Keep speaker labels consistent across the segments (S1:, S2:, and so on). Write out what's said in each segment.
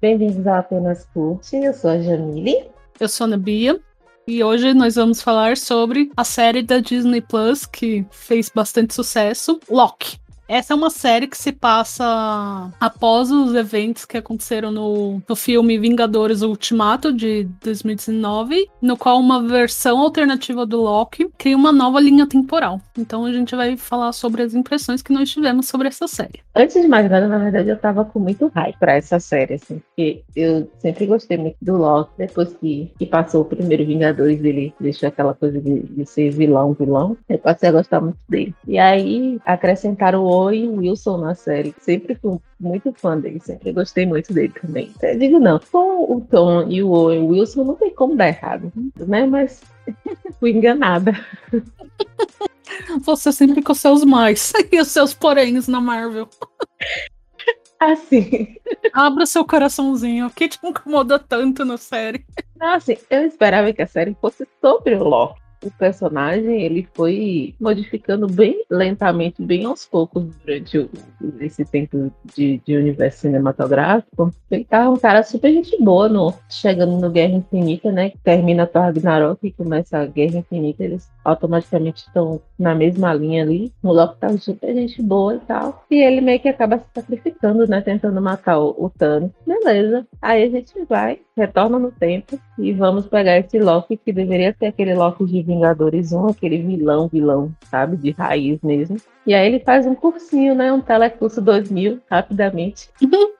S1: Bem-vindos ao Apenas Curte, eu sou a Jamile.
S2: Eu sou a Nabia. E hoje nós vamos falar sobre a série da Disney Plus que fez bastante sucesso, Loki. Essa é uma série que se passa após os eventos que aconteceram no, no filme Vingadores Ultimato de 2019, no qual uma versão alternativa do Loki cria uma nova linha temporal. Então a gente vai falar sobre as impressões que nós tivemos sobre essa série.
S1: Antes de mais nada, na verdade, eu tava com muito hype pra essa série, assim, porque eu sempre gostei muito do Loki. Depois que, que passou o primeiro Vingadores, ele deixou aquela coisa de, de ser vilão, vilão. Eu passei a gostar muito dele. E aí acrescentaram o Owen Wilson na série. Sempre fui muito fã dele, sempre gostei muito dele também. Digo não, com o Tom e o Owen Wilson não tem como dar errado, né? Mas fui enganada.
S2: Você sempre com seus mais e os seus poréns na Marvel.
S1: Assim.
S2: Abra seu coraçãozinho. O que te incomoda tanto na série?
S1: Assim, eu esperava que a série fosse sobre o Loki o personagem ele foi modificando bem lentamente, bem aos poucos durante o, esse tempo de, de, universo cinematográfico. Ele tá um cara super gente boa no, chegando no Guerra Infinita, né? Que termina Thor Ragnarok e começa a Guerra Infinita, eles automaticamente estão na mesma linha ali. O Loki tá super gente boa e tal. E ele meio que acaba se sacrificando, né? Tentando matar o, o Thanos. Beleza. Aí a gente vai, retorna no tempo e vamos pegar esse Loki que deveria ser aquele Loki de Vingadores 1, aquele vilão, vilão, sabe? De raiz mesmo. E aí ele faz um cursinho, né? Um telecurso 2000, rapidamente.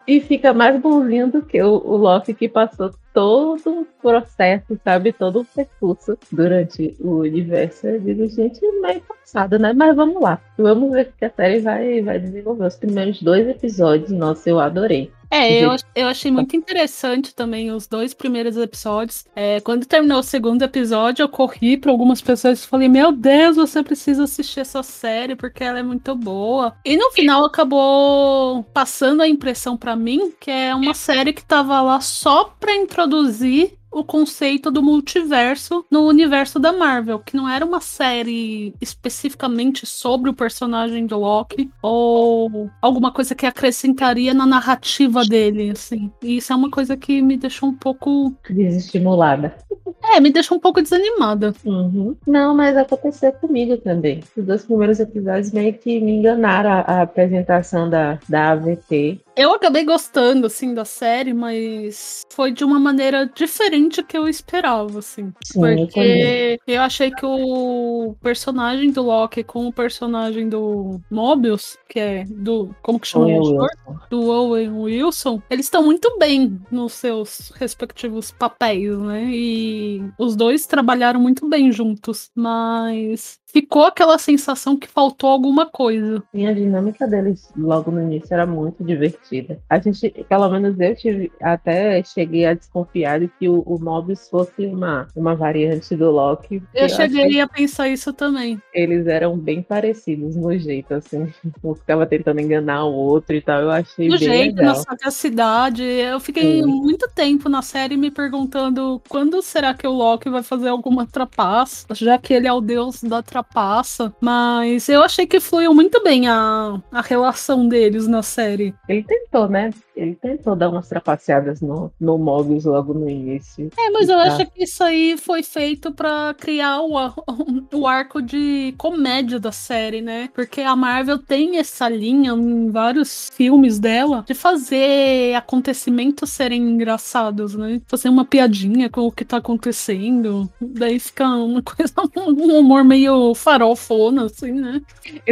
S1: e fica mais bonzinho do que o, o Loki que passou todo o processo, sabe? Todo o percurso durante o universo. Eu digo, gente, meio passado, né? Mas vamos lá. Vamos ver o que a série vai, vai desenvolver. Os primeiros dois episódios, nossa, eu adorei.
S2: É, eu, eu achei muito interessante também os dois primeiros episódios. É, quando terminou o segundo episódio, eu corri para algumas pessoas e falei: Meu Deus, você precisa assistir essa série porque ela é muito boa. E no final acabou passando a impressão para mim que é uma série que tava lá só pra introduzir o conceito do multiverso no universo da Marvel, que não era uma série especificamente sobre o personagem do Loki ou alguma coisa que acrescentaria na narrativa dele, assim. E isso é uma coisa que me deixou um pouco
S1: desestimulada.
S2: É, me deixou um pouco desanimada.
S1: Uhum. Não, mas aconteceu comigo também. Os dois primeiros episódios meio que me enganaram a, a apresentação da, da AVT.
S2: Eu acabei gostando, assim, da série, mas foi de uma maneira diferente que eu esperava, assim. Sim, porque eu, eu, achei que o personagem do Loki com o personagem do Mobius, que é do. Como que chama o Do Owen Wilson, eles estão muito bem nos seus respectivos papéis, né? E os dois trabalharam muito bem juntos, mas ficou aquela sensação que faltou alguma coisa.
S1: E a dinâmica deles logo no início era muito divertida. A gente, pelo menos eu tive, até cheguei a desconfiar de que o, o Mobius fosse uma, uma variante do Loki.
S2: Eu, eu cheguei a pensar isso também.
S1: Eles eram bem parecidos no jeito, assim. Um ficava tentando enganar o outro e tal. Eu achei no bem jeito, legal. na
S2: sagacidade. Eu fiquei Sim. muito tempo na série me perguntando quando será que o Loki vai fazer alguma trapaça, já que ele é o deus da trapaça ultrapassa, mas eu achei que fluiu muito bem a, a relação deles na série.
S1: Ele tentou, né? Ele tentou dar umas trapaceadas no, no Mobius logo no início.
S2: É, mas eu tá. acho que isso aí foi feito para criar o, o arco de comédia da série, né? Porque a Marvel tem essa linha em vários filmes dela de fazer acontecimentos serem engraçados, né? Fazer uma piadinha com o que tá acontecendo. Daí fica uma coisa, um humor meio farofona, assim, né?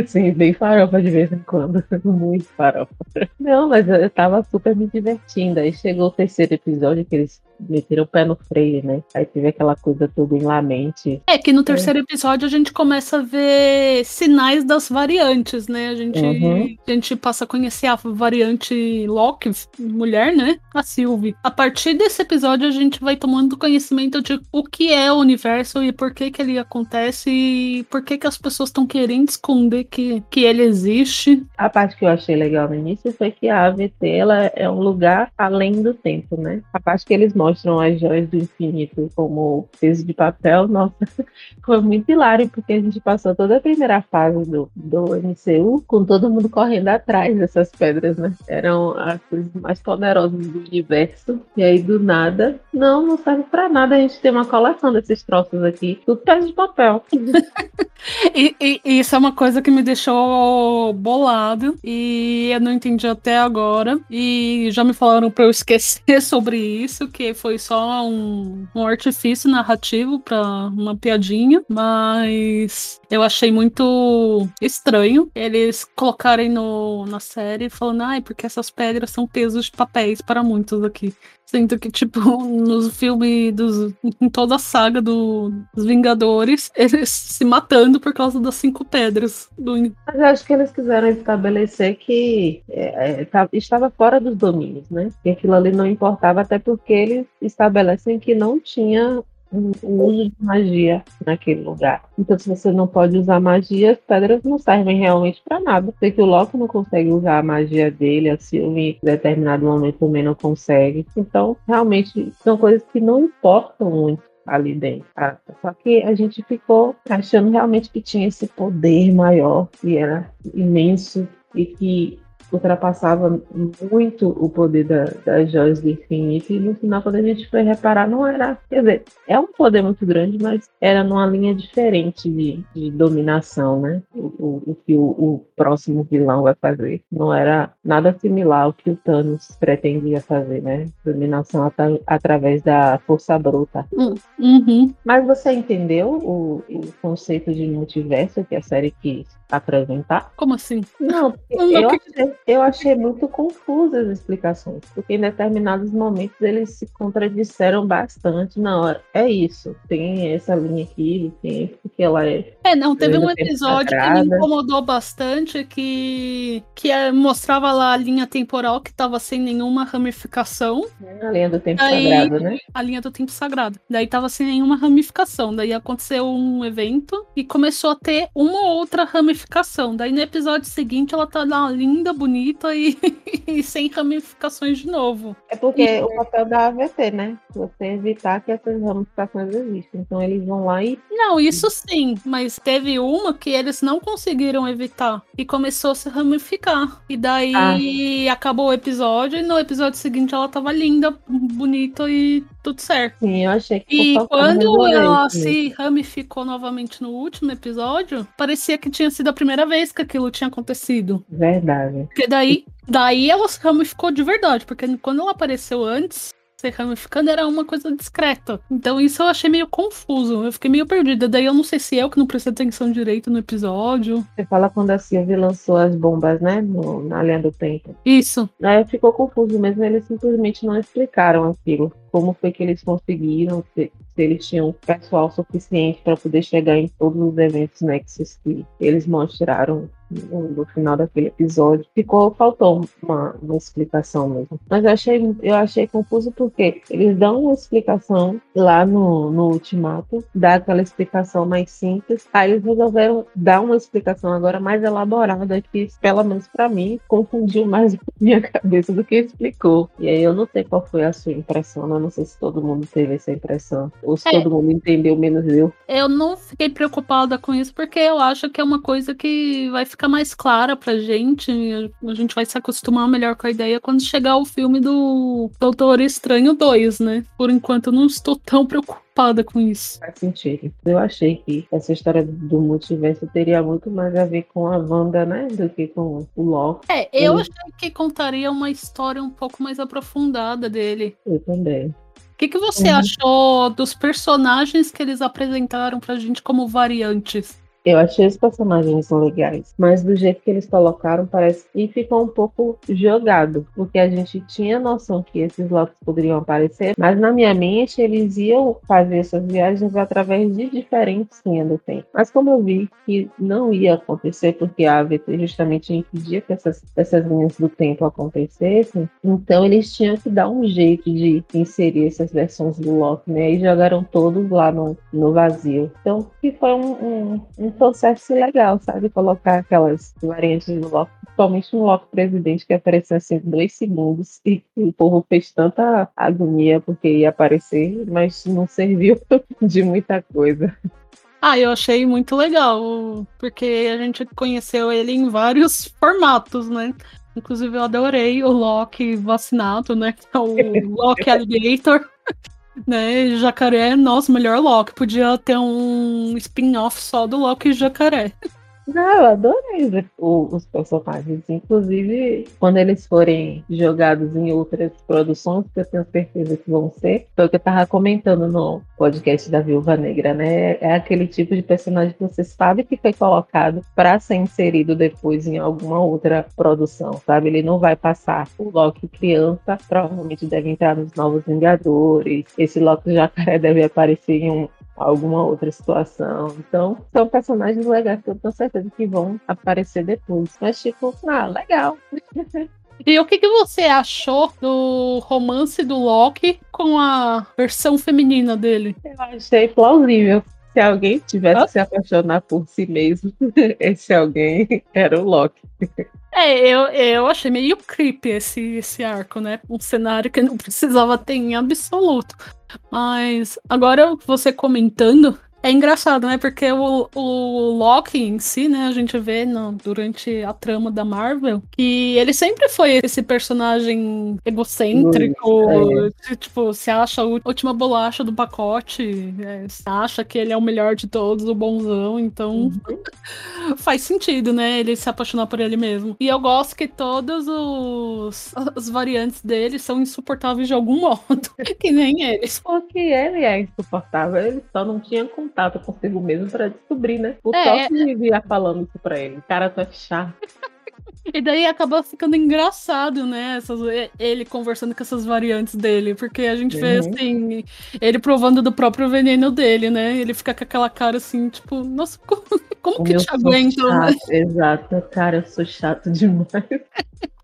S1: Sim, bem farofa de vez em quando. Muito farofa. Não, mas eu tava super me divertindo. Aí chegou o terceiro episódio que eles meteram o pé no freio, né? Aí teve aquela coisa toda em La Mente.
S2: É que no terceiro é. episódio a gente começa a ver sinais das variantes, né? A gente, uhum. a gente passa a conhecer a variante Loki, mulher, né? A Sylvie. A partir desse episódio a gente vai tomando conhecimento de o que é o universo e por que que ele acontece e por que que as pessoas estão querendo esconder que, que ele existe.
S1: A parte que eu achei legal no início foi que a AVT ela é um lugar além do tempo, né? A parte que eles mostram mostram as joias do infinito como peso de papel, nossa, foi muito hilário, porque a gente passou toda a primeira fase do, do MCU com todo mundo correndo atrás dessas pedras, né? Eram as coisas mais poderosas do universo. E aí, do nada, não, não serve pra nada a gente ter uma coleção desses troços aqui. Tudo peso de papel.
S2: e, e, e isso é uma coisa que me deixou bolado e eu não entendi até agora. E já me falaram para eu esquecer sobre isso, que foi só um, um artifício narrativo para uma piadinha, mas eu achei muito estranho eles colocarem no, na série falando, ai, porque essas pedras são pesos de papéis para muitos aqui. Sinto que, tipo, nos filmes dos. em toda a saga do, dos Vingadores, eles se matando por causa das cinco pedras. Do...
S1: Mas eu acho que eles quiseram estabelecer que é, é, tá, estava fora dos domínios, né? Que aquilo ali não importava, até porque eles estabelecem que não tinha o uso de magia naquele lugar. Então, se você não pode usar magia, as pedras não servem realmente para nada. Sei que o Loki não consegue usar a magia dele, a Sylvie em determinado momento também não consegue. Então, realmente, são coisas que não importam muito ali dentro. Tá? Só que a gente ficou achando realmente que tinha esse poder maior, que era imenso e que ultrapassava muito o poder da, das joias do infinito, e no final, quando a gente foi reparar, não era. Quer dizer, é um poder muito grande, mas era numa linha diferente de, de dominação, né? O, o, que o, o, próximo vilão vai fazer. Não era nada similar ao que o Thanos pretendia fazer, né? Dominação at através da força bruta.
S2: Hum, uhum.
S1: Mas você entendeu o, o conceito de multiverso que a série quis apresentar?
S2: Como assim?
S1: Não, eu, achei, eu achei muito confusas as explicações, porque em determinados momentos eles se contradisseram bastante. Não, é isso, tem essa linha aqui, tem porque ela é.
S2: É, não, teve um episódio que me incomodou bastante que, que é, mostrava lá a linha temporal que tava sem nenhuma ramificação.
S1: A linha do tempo Daí, sagrado, né?
S2: A linha do tempo sagrado. Daí tava sem nenhuma ramificação. Daí aconteceu um evento e começou a ter uma ou outra ramificação. Daí no episódio seguinte ela tá lá linda, bonita e, e sem ramificações de novo.
S1: É porque e... o papel da AVT, né? Você evitar que essas ramificações existam. Então eles vão lá e.
S2: Não, isso sim, mas teve uma que eles não conseguiram evitar e começou a se ramificar. E daí ah. acabou o episódio e no episódio seguinte ela tava linda, bonita e tudo certo.
S1: Sim, eu achei que
S2: E quando ela se ramificou novamente no último episódio, parecia que tinha sido a primeira vez que aquilo tinha acontecido.
S1: Verdade.
S2: Porque daí, daí ela se ramificou de verdade, porque quando ela apareceu antes, ser ramificando era uma coisa discreta. Então isso eu achei meio confuso. Eu fiquei meio perdida. Daí eu não sei se eu que não prestei atenção direito no episódio.
S1: Você fala quando a Sylvie lançou as bombas, né? No, na linha do tempo.
S2: Isso.
S1: Aí ficou confuso mesmo. Eles simplesmente não explicaram aquilo. Como foi que eles conseguiram, se, se eles tinham pessoal suficiente para poder chegar em todos os eventos Nexus que eles mostraram no, final daquele episódio. Ficou, faltou uma, uma explicação mesmo. Mas eu achei, eu achei confuso porque eles dão uma explicação lá no, no ultimato, dá aquela explicação mais simples. Aí eles resolveram dar uma explicação agora mais elaborada que, pelo menos para mim, confundiu mais minha cabeça do que explicou. E aí eu não sei qual foi a sua impressão, né? eu não sei se todo mundo teve essa impressão ou se é, todo mundo entendeu menos eu.
S2: Eu não fiquei preocupada com isso porque eu acho que é uma coisa que vai ficar fica mais clara pra gente. A gente vai se acostumar melhor com a ideia quando chegar o filme do Doutor Estranho 2, né? Por enquanto eu não estou tão preocupada com isso.
S1: Faz sentido. Eu achei que essa história do multiverso teria muito mais a ver com a Wanda, né? Do que com o Loki.
S2: É, eu achei que contaria uma história um pouco mais aprofundada dele.
S1: Eu também.
S2: O que, que você uhum. achou dos personagens que eles apresentaram pra gente como variantes?
S1: Eu achei os personagens legais, mas do jeito que eles colocaram, parece que ficou um pouco jogado, porque a gente tinha noção que esses lotes poderiam aparecer, mas na minha mente eles iam fazer essas viagens através de diferentes linhas do tempo. Mas como eu vi que não ia acontecer, porque a AVT justamente impedia que essas, essas linhas do tempo acontecessem, então eles tinham que dar um jeito de inserir essas versões do Loki, né? E jogaram todos lá no, no vazio. Então, que foi um, um, um processo legal, sabe? Colocar aquelas variantes do Loki, principalmente um Loki presidente que apareceu assim dois segundos e o povo fez tanta agonia porque ia aparecer, mas não serviu de muita coisa.
S2: Ah, eu achei muito legal, porque a gente conheceu ele em vários formatos, né? Inclusive, eu adorei o Loki vacinado, né? O Loki Alligator. Né? Jacaré, nossa, melhor Loki. Podia ter um spin-off só do Loki Jacaré.
S1: Não, eu adorei ver os personagens. Inclusive, quando eles forem jogados em outras produções, que eu tenho certeza que vão ser, foi o que eu tava comentando no podcast da Viúva Negra, né? É aquele tipo de personagem que você sabe que foi colocado para ser inserido depois em alguma outra produção, sabe? Ele não vai passar o Loki criança, provavelmente deve entrar nos Novos Vingadores. Esse Loki jacaré deve aparecer em um alguma outra situação. Então, são personagens legais que eu tenho certeza que vão aparecer depois. Mas, tipo, ah, legal.
S2: E o que, que você achou do romance do Loki com a versão feminina dele?
S1: Eu achei plausível. Se alguém tivesse que se apaixonar por si mesmo, esse alguém era o Loki.
S2: É, eu, eu achei meio creepy esse, esse arco, né? Um cenário que não precisava ter em absoluto. Mas agora você comentando, é engraçado, né? Porque o, o Loki em si, né? A gente vê no, durante a trama da Marvel que ele sempre foi esse personagem egocêntrico, é. tipo, se acha a última bolacha do pacote, é, se acha que ele é o melhor de todos, o bonzão, então uhum. faz sentido, né? Ele se apaixonar por ele mesmo. E eu gosto que todas os, as variantes dele são insuportáveis de algum modo, que nem eles.
S1: Porque ele é insuportável, ele só não tinha contato contato consigo mesmo para descobrir, né? O é, Top vivia falando isso pra ele. Cara, tu é chato.
S2: E daí acaba ficando engraçado, né? Essas, ele conversando com essas variantes dele, porque a gente uhum. vê assim, ele provando do próprio veneno dele, né? Ele fica com aquela cara assim, tipo, nossa, como, como que te aguentam?
S1: Né? Exato, cara, eu sou chato demais.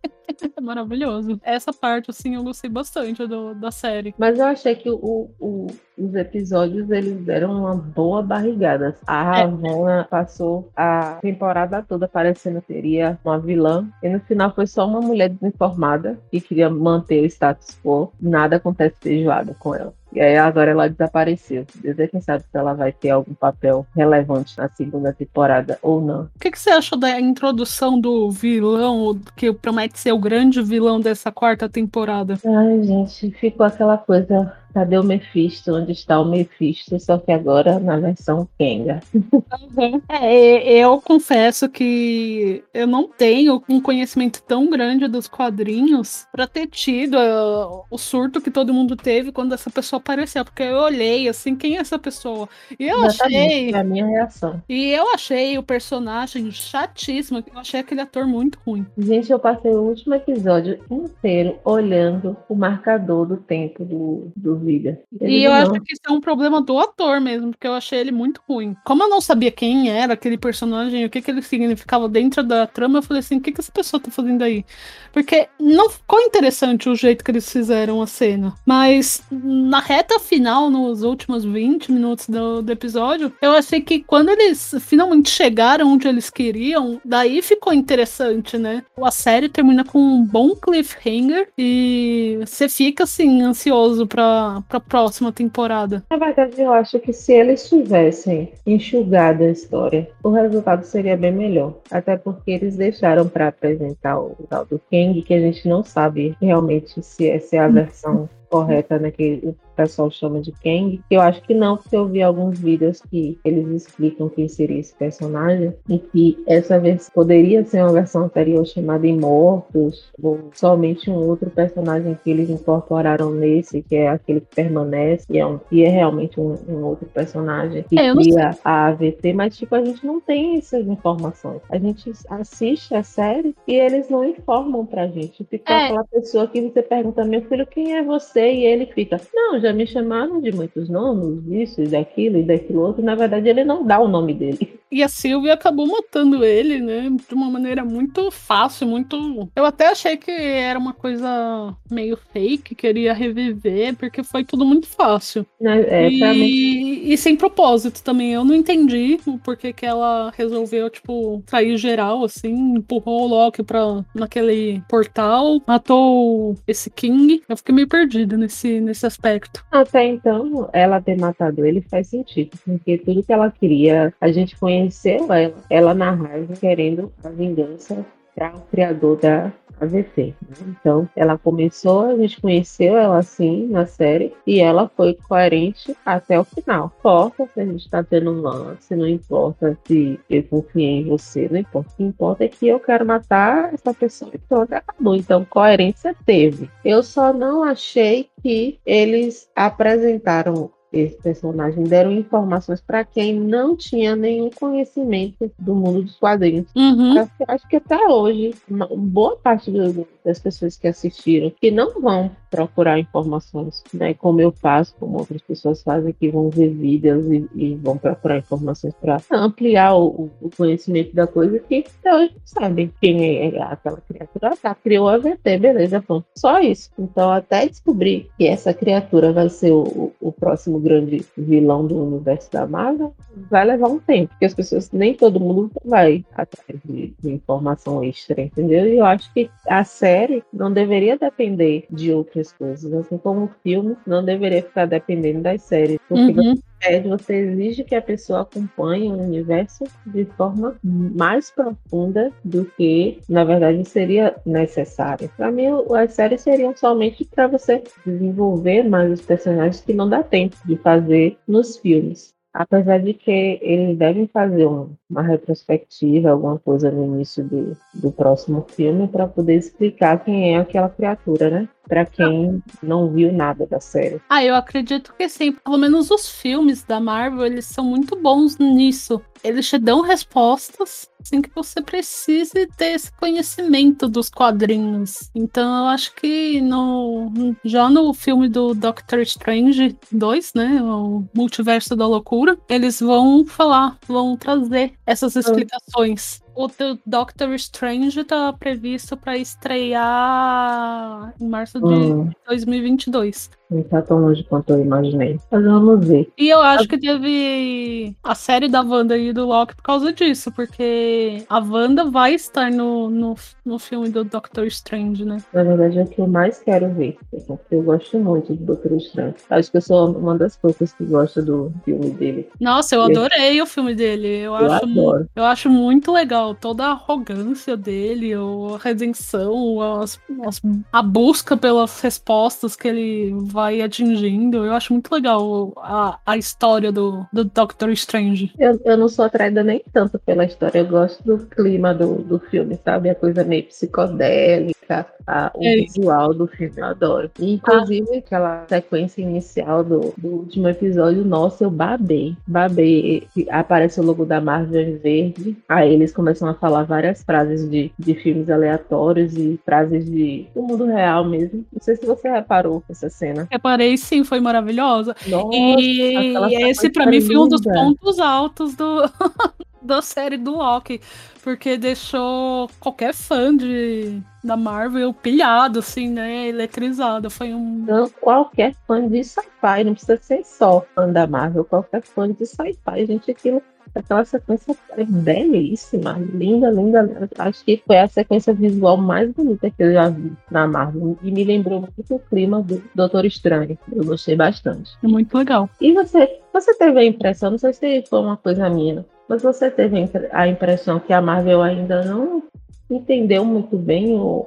S2: É maravilhoso. Essa parte, assim, eu gostei bastante do, da série.
S1: Mas eu achei que o, o, os episódios, eles deram uma boa barrigada. A Ravonna é. passou a temporada toda parecendo que teria uma vilã. E no final foi só uma mulher desinformada que queria manter o status quo. Nada acontece feijoada com ela. E aí agora ela desapareceu. Deus é quem sabe se ela vai ter algum papel relevante na segunda temporada ou não.
S2: O que, que você achou da introdução do vilão, que promete ser o grande vilão dessa quarta temporada?
S1: Ai, gente, ficou aquela coisa Cadê o Mephisto? Onde está o Mephisto? Só que agora na versão Kenga.
S2: Uhum. É, eu confesso que eu não tenho um conhecimento tão grande dos quadrinhos para ter tido uh, o surto que todo mundo teve quando essa pessoa apareceu. Porque eu olhei assim, quem é essa pessoa? E eu Exatamente, achei.
S1: A minha reação.
S2: E eu achei o personagem chatíssimo. Eu achei aquele ator muito ruim.
S1: Gente, eu passei o último episódio inteiro olhando o marcador do tempo do, do ele
S2: e eu não. acho que isso é um problema do ator mesmo, porque eu achei ele muito ruim. Como eu não sabia quem era aquele personagem, o que, que ele significava dentro da trama, eu falei assim: o que, que essa pessoa tá fazendo aí? Porque não ficou interessante o jeito que eles fizeram a cena. Mas na reta final, nos últimos 20 minutos do, do episódio, eu achei que quando eles finalmente chegaram onde eles queriam, daí ficou interessante, né? A série termina com um bom cliffhanger e você fica assim, ansioso pra para a próxima temporada?
S1: Na verdade, eu acho que se eles tivessem enxugado a história, o resultado seria bem melhor. Até porque eles deixaram para apresentar o tal do Kang, que a gente não sabe realmente se essa é a versão correta, né? Que o pessoal chama de Kang. Eu acho que não, porque eu vi alguns vídeos que eles explicam quem seria esse personagem e que essa versão poderia ser uma versão anterior chamada Imortos, ou somente um outro personagem que eles incorporaram nesse, que é aquele que permanece, e é, um, e é realmente um, um outro personagem que é, cria a AVT, mas tipo, a gente não tem essas informações. A gente assiste a série e eles não informam pra gente. Fica é. aquela pessoa que você pergunta, meu filho, quem é você? E ele fica, não, já me chamaram de muitos nomes, isso e daquilo e daquilo outro. Na verdade, ele não dá o nome dele.
S2: E a Sylvia acabou matando ele, né? De uma maneira muito fácil, muito. Eu até achei que era uma coisa meio fake, queria reviver, porque foi tudo muito fácil.
S1: É,
S2: e... e, sem propósito também. Eu não entendi o porquê que ela resolveu, tipo, trair geral, assim, empurrou o Loki pra, naquele portal, matou esse King. Eu fiquei meio perdida nesse, nesse aspecto.
S1: Até então, ela ter matado ele faz sentido, porque tudo que ela queria, a gente conhece conheceu ela, ela na raiva, querendo a vingança para o criador da AVP. Né? Então, ela começou, a gente conheceu ela assim na série e ela foi coerente até o final. Importa se a gente está tendo um lance, não importa se eu confiei em você, não importa. O que importa é que eu quero matar essa pessoa e pronto, acabou. Então, coerência teve. Eu só não achei que eles apresentaram esse personagem deram informações para quem não tinha nenhum conhecimento do mundo dos quadrinhos.
S2: Uhum.
S1: Eu acho que até hoje, uma boa parte do, das pessoas que assistiram, que não vão procurar informações, né, como eu faço, como outras pessoas fazem, que vão ver vídeos e, e vão procurar informações para ampliar o, o, conhecimento da coisa, que até hoje não sabem quem é, aquela criatura. Ah, tá, criou a VT, beleza, pronto. Só isso. Então, até descobrir que essa criatura vai ser o próximo grande vilão do universo da Marvel, vai levar um tempo, porque as pessoas, nem todo mundo vai atrás de, de informação extra, entendeu? E eu acho que a série não deveria depender de outras coisas, assim como o filme não deveria ficar dependendo das séries, porque uhum. Você, você exige que a pessoa acompanhe o universo de forma mais profunda do que, na verdade, seria necessário. Para mim, as séries seriam somente para você desenvolver mais os personagens que não dá tempo de de fazer nos filmes. Apesar de que eles devem fazer uma retrospectiva, alguma coisa no início do, do próximo filme, para poder explicar quem é aquela criatura, né? Para quem não viu nada da série.
S2: Ah, eu acredito que sim. Pelo menos os filmes da Marvel, eles são muito bons nisso. Eles te dão respostas assim que você precise ter esse conhecimento dos quadrinhos. Então eu acho que no já no filme do Doctor Strange 2, né, o Multiverso da Loucura, eles vão falar, vão trazer essas explicações. O Doctor Strange tá previsto para estrear em março de hum. 2022.
S1: Não tá tão longe quanto eu imaginei. Mas vamos ver.
S2: E eu acho que teve a série da Wanda e do Loki por causa disso, porque a Wanda vai estar no, no, no filme do Doctor Strange, né?
S1: Na verdade, é o que eu mais quero ver. Porque eu gosto muito do Doctor Strange. Acho que eu sou uma das poucas que gosta do filme dele.
S2: Nossa, eu adorei o filme dele. Eu, eu acho, adoro. eu acho muito legal toda a arrogância dele, a redenção, as, as, a busca pelas respostas que ele vai atingindo. Eu acho muito legal a, a história do, do Doctor Strange.
S1: Eu, eu não sou atraída nem tanto pela história, eu gosto do clima do, do filme, sabe? A coisa meio psicodélica, a, o é visual do filme, eu adoro. E, inclusive, ah. aquela sequência inicial do, do último episódio, nossa, eu babei. Babei. Aparece o logo da Marvel em verde, aí eles começam a falar várias frases de, de filmes aleatórios e frases de, do mundo real mesmo. Não sei se você reparou essa cena.
S2: Reparei sim, foi maravilhosa. Nossa, e esse para mim foi um dos pontos altos do da série do Loki, porque deixou qualquer fã de da Marvel pilhado, assim, né? Eletrizado. Foi um.
S1: Qualquer fã de sci-fi, não precisa ser só fã da Marvel, qualquer fã de sci-fi, gente, aquilo aquela sequência é belíssima, linda, linda, linda. Acho que foi a sequência visual mais bonita que eu já vi na Marvel. E me lembrou muito o clima do Doutor Estranho. Eu gostei bastante.
S2: É muito legal.
S1: E você, você teve a impressão, não sei se foi uma coisa minha, mas você teve a impressão que a Marvel ainda não entendeu muito bem o,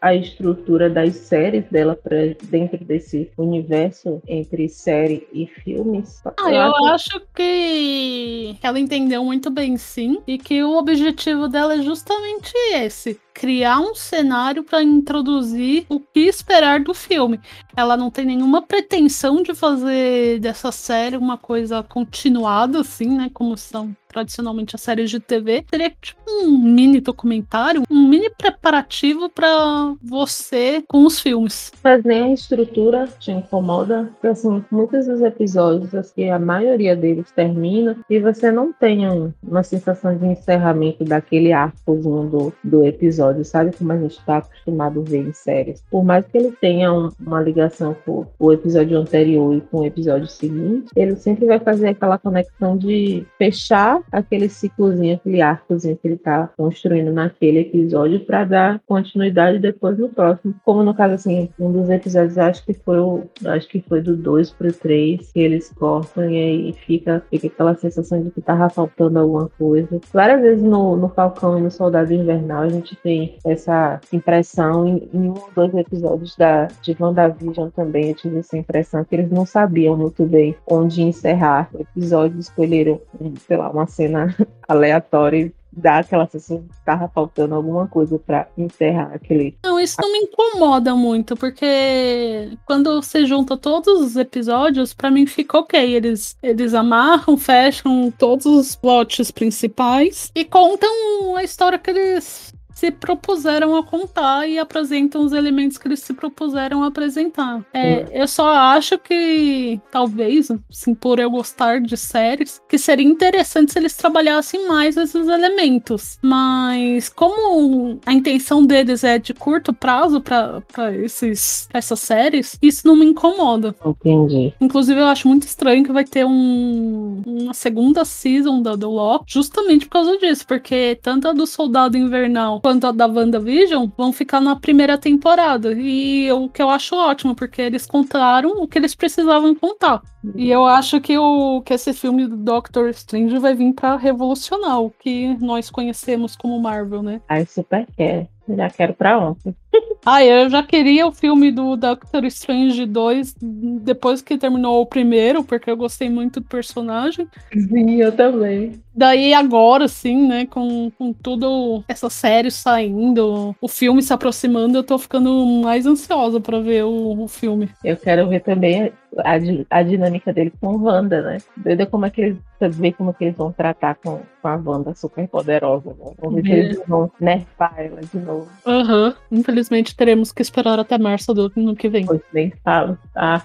S1: a estrutura das séries dela para dentro desse universo entre série e filmes?
S2: Ah, eu acho que ela entendeu muito bem, sim, e que o objetivo dela é justamente esse: criar um cenário para introduzir o que esperar do filme. Ela não tem nenhuma pretensão de fazer dessa série uma coisa continuada, assim, né? Como são tradicionalmente as séries de TV, seria tipo um mini documentário, um mini preparativo para você com os filmes.
S1: Mas nem a estrutura te incomoda, porque assim, muitos dos episódios, assim, a maioria deles termina e você não tem uma sensação de encerramento daquele arcozinho do, do episódio, sabe? Como a gente está acostumado a ver em séries. Por mais que ele tenha um, uma ligação com o episódio anterior e com o episódio seguinte, ele sempre vai fazer aquela conexão de fechar aquele ciclozinho, aquele arcozinho que ele está construindo naquele episódio para dar continuidade depois no próximo. Como no caso, assim, um dos episódios, acho que foi o. Acho que foi do 2 pro 3, que eles cortam e aí fica, fica aquela sensação de que tava faltando alguma coisa. Várias vezes no, no Falcão e no Soldado Invernal a gente tem essa impressão. Em, em um ou dois episódios da, de WandaVision também eu tive essa impressão que eles não sabiam muito bem onde encerrar o episódio, escolheram, sei lá, uma cena aleatória dá aquela sensação que tava faltando alguma coisa para encerrar aquele.
S2: Não, isso não me incomoda muito, porque quando você junta todos os episódios, para mim fica ok. Eles, eles amarram, fecham todos os plots principais e contam a história que eles se propuseram a contar e apresentam os elementos que eles se propuseram a apresentar. É, eu só acho que, talvez, assim, por eu gostar de séries, que seria interessante se eles trabalhassem mais esses elementos. Mas como a intenção deles é de curto prazo para esses essas séries, isso não me incomoda.
S1: Entendi.
S2: Inclusive, eu acho muito estranho que vai ter um, uma segunda season da The Loki, justamente por causa disso, porque tanto a do Soldado Invernal quanto a da WandaVision vão ficar na primeira temporada. E o que eu acho ótimo, porque eles contaram o que eles precisavam contar. E eu acho que, o, que esse filme do Doctor Strange vai vir para revolucionar o que nós conhecemos como Marvel, né?
S1: Ai, super quero. Já quero pra ontem.
S2: ah, eu já queria o filme do Doctor Strange 2 depois que terminou o primeiro, porque eu gostei muito do personagem.
S1: Sim, eu também.
S2: Daí agora, sim, né, com, com tudo essa série saindo, o filme se aproximando, eu tô ficando mais ansiosa para ver o, o, filme.
S1: Eu quero ver também a, a dinâmica dele com Wanda, né? Doida como é que eles ver como é que eles vão tratar com, com a Wanda super poderosa, né? Vamos ver se eles vão nerfar ela de novo.
S2: Aham. Uhum. Infelizmente teremos que esperar até março do ano que vem.
S1: Pois nem falo. Ah,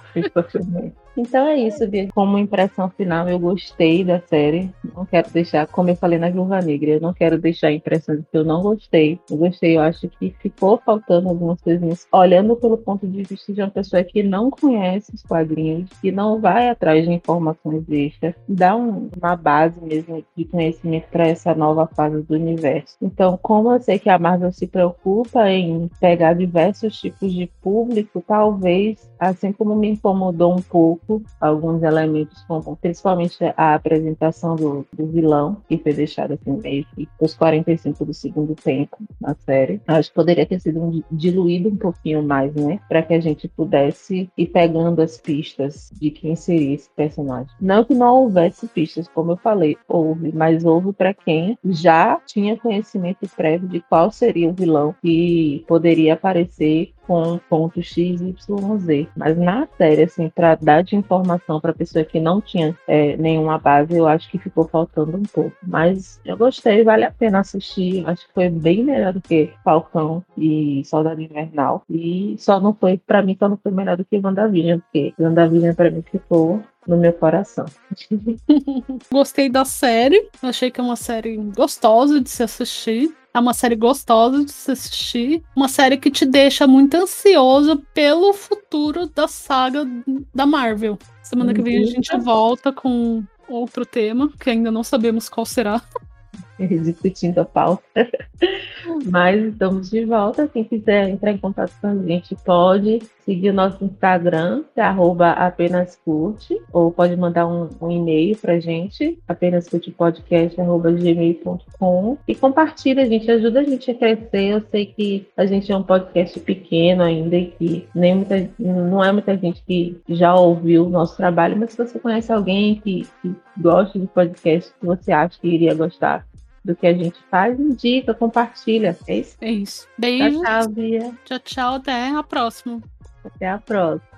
S1: Então é isso, Bia. Como impressão final, eu gostei da série. Não quero deixar, como eu falei na Viúva Negra, eu não quero deixar a impressão de que eu não gostei. Eu gostei, eu acho que ficou faltando algumas coisinhas. Olhando pelo ponto de vista de uma pessoa que não conhece os quadrinhos, que não vai atrás de informações extras, dá um, uma base mesmo de conhecimento para essa nova fase do universo. Então, como eu sei que a Marvel se preocupa em pegar diversos tipos de público, talvez, assim como me incomodou um pouco alguns elementos, como principalmente a apresentação do, do vilão, que foi deixado assim meio os 45 do segundo tempo na série. Acho que poderia ter sido um, diluído um pouquinho mais, né? Para que a gente pudesse ir pegando as pistas de quem seria esse personagem. Não que não houvesse pistas, como eu falei, houve, mas houve para quem já tinha conhecimento prévio de qual seria o vilão que poderia aparecer com ponto X, Y, Z. Mas na série, assim, para dar de informação para pessoa que não tinha é, nenhuma base, eu acho que ficou faltando um pouco. Mas eu gostei, vale a pena assistir. Acho que foi bem melhor do que Falcão e Soldado Invernal. E só não foi, para mim, só não foi melhor do que WandaVision, porque WandaVision para mim ficou no meu coração.
S2: Gostei da série, achei que é uma série gostosa de se assistir. É uma série gostosa de se assistir. Uma série que te deixa muito ansioso pelo futuro da saga da Marvel. Semana que vem a gente volta com outro tema, que ainda não sabemos qual será.
S1: discutindo a pauta. Mas estamos de volta. Quem quiser entrar em contato com a gente pode seguir o nosso Instagram, que é apenas curte, ou pode mandar um, um e-mail pra gente, apenas gmail.com e compartilha, a gente ajuda a gente a crescer. Eu sei que a gente é um podcast pequeno ainda e que nem muita, não é muita gente que já ouviu o nosso trabalho, mas se você conhece alguém que, que gosta de podcast, que você acha que iria gostar, do que a gente faz, indica, compartilha. É isso?
S2: É isso. Beijo.
S1: Tchau, tchau, Bia.
S2: Tchau, tchau. Até a próxima.
S1: Até a próxima.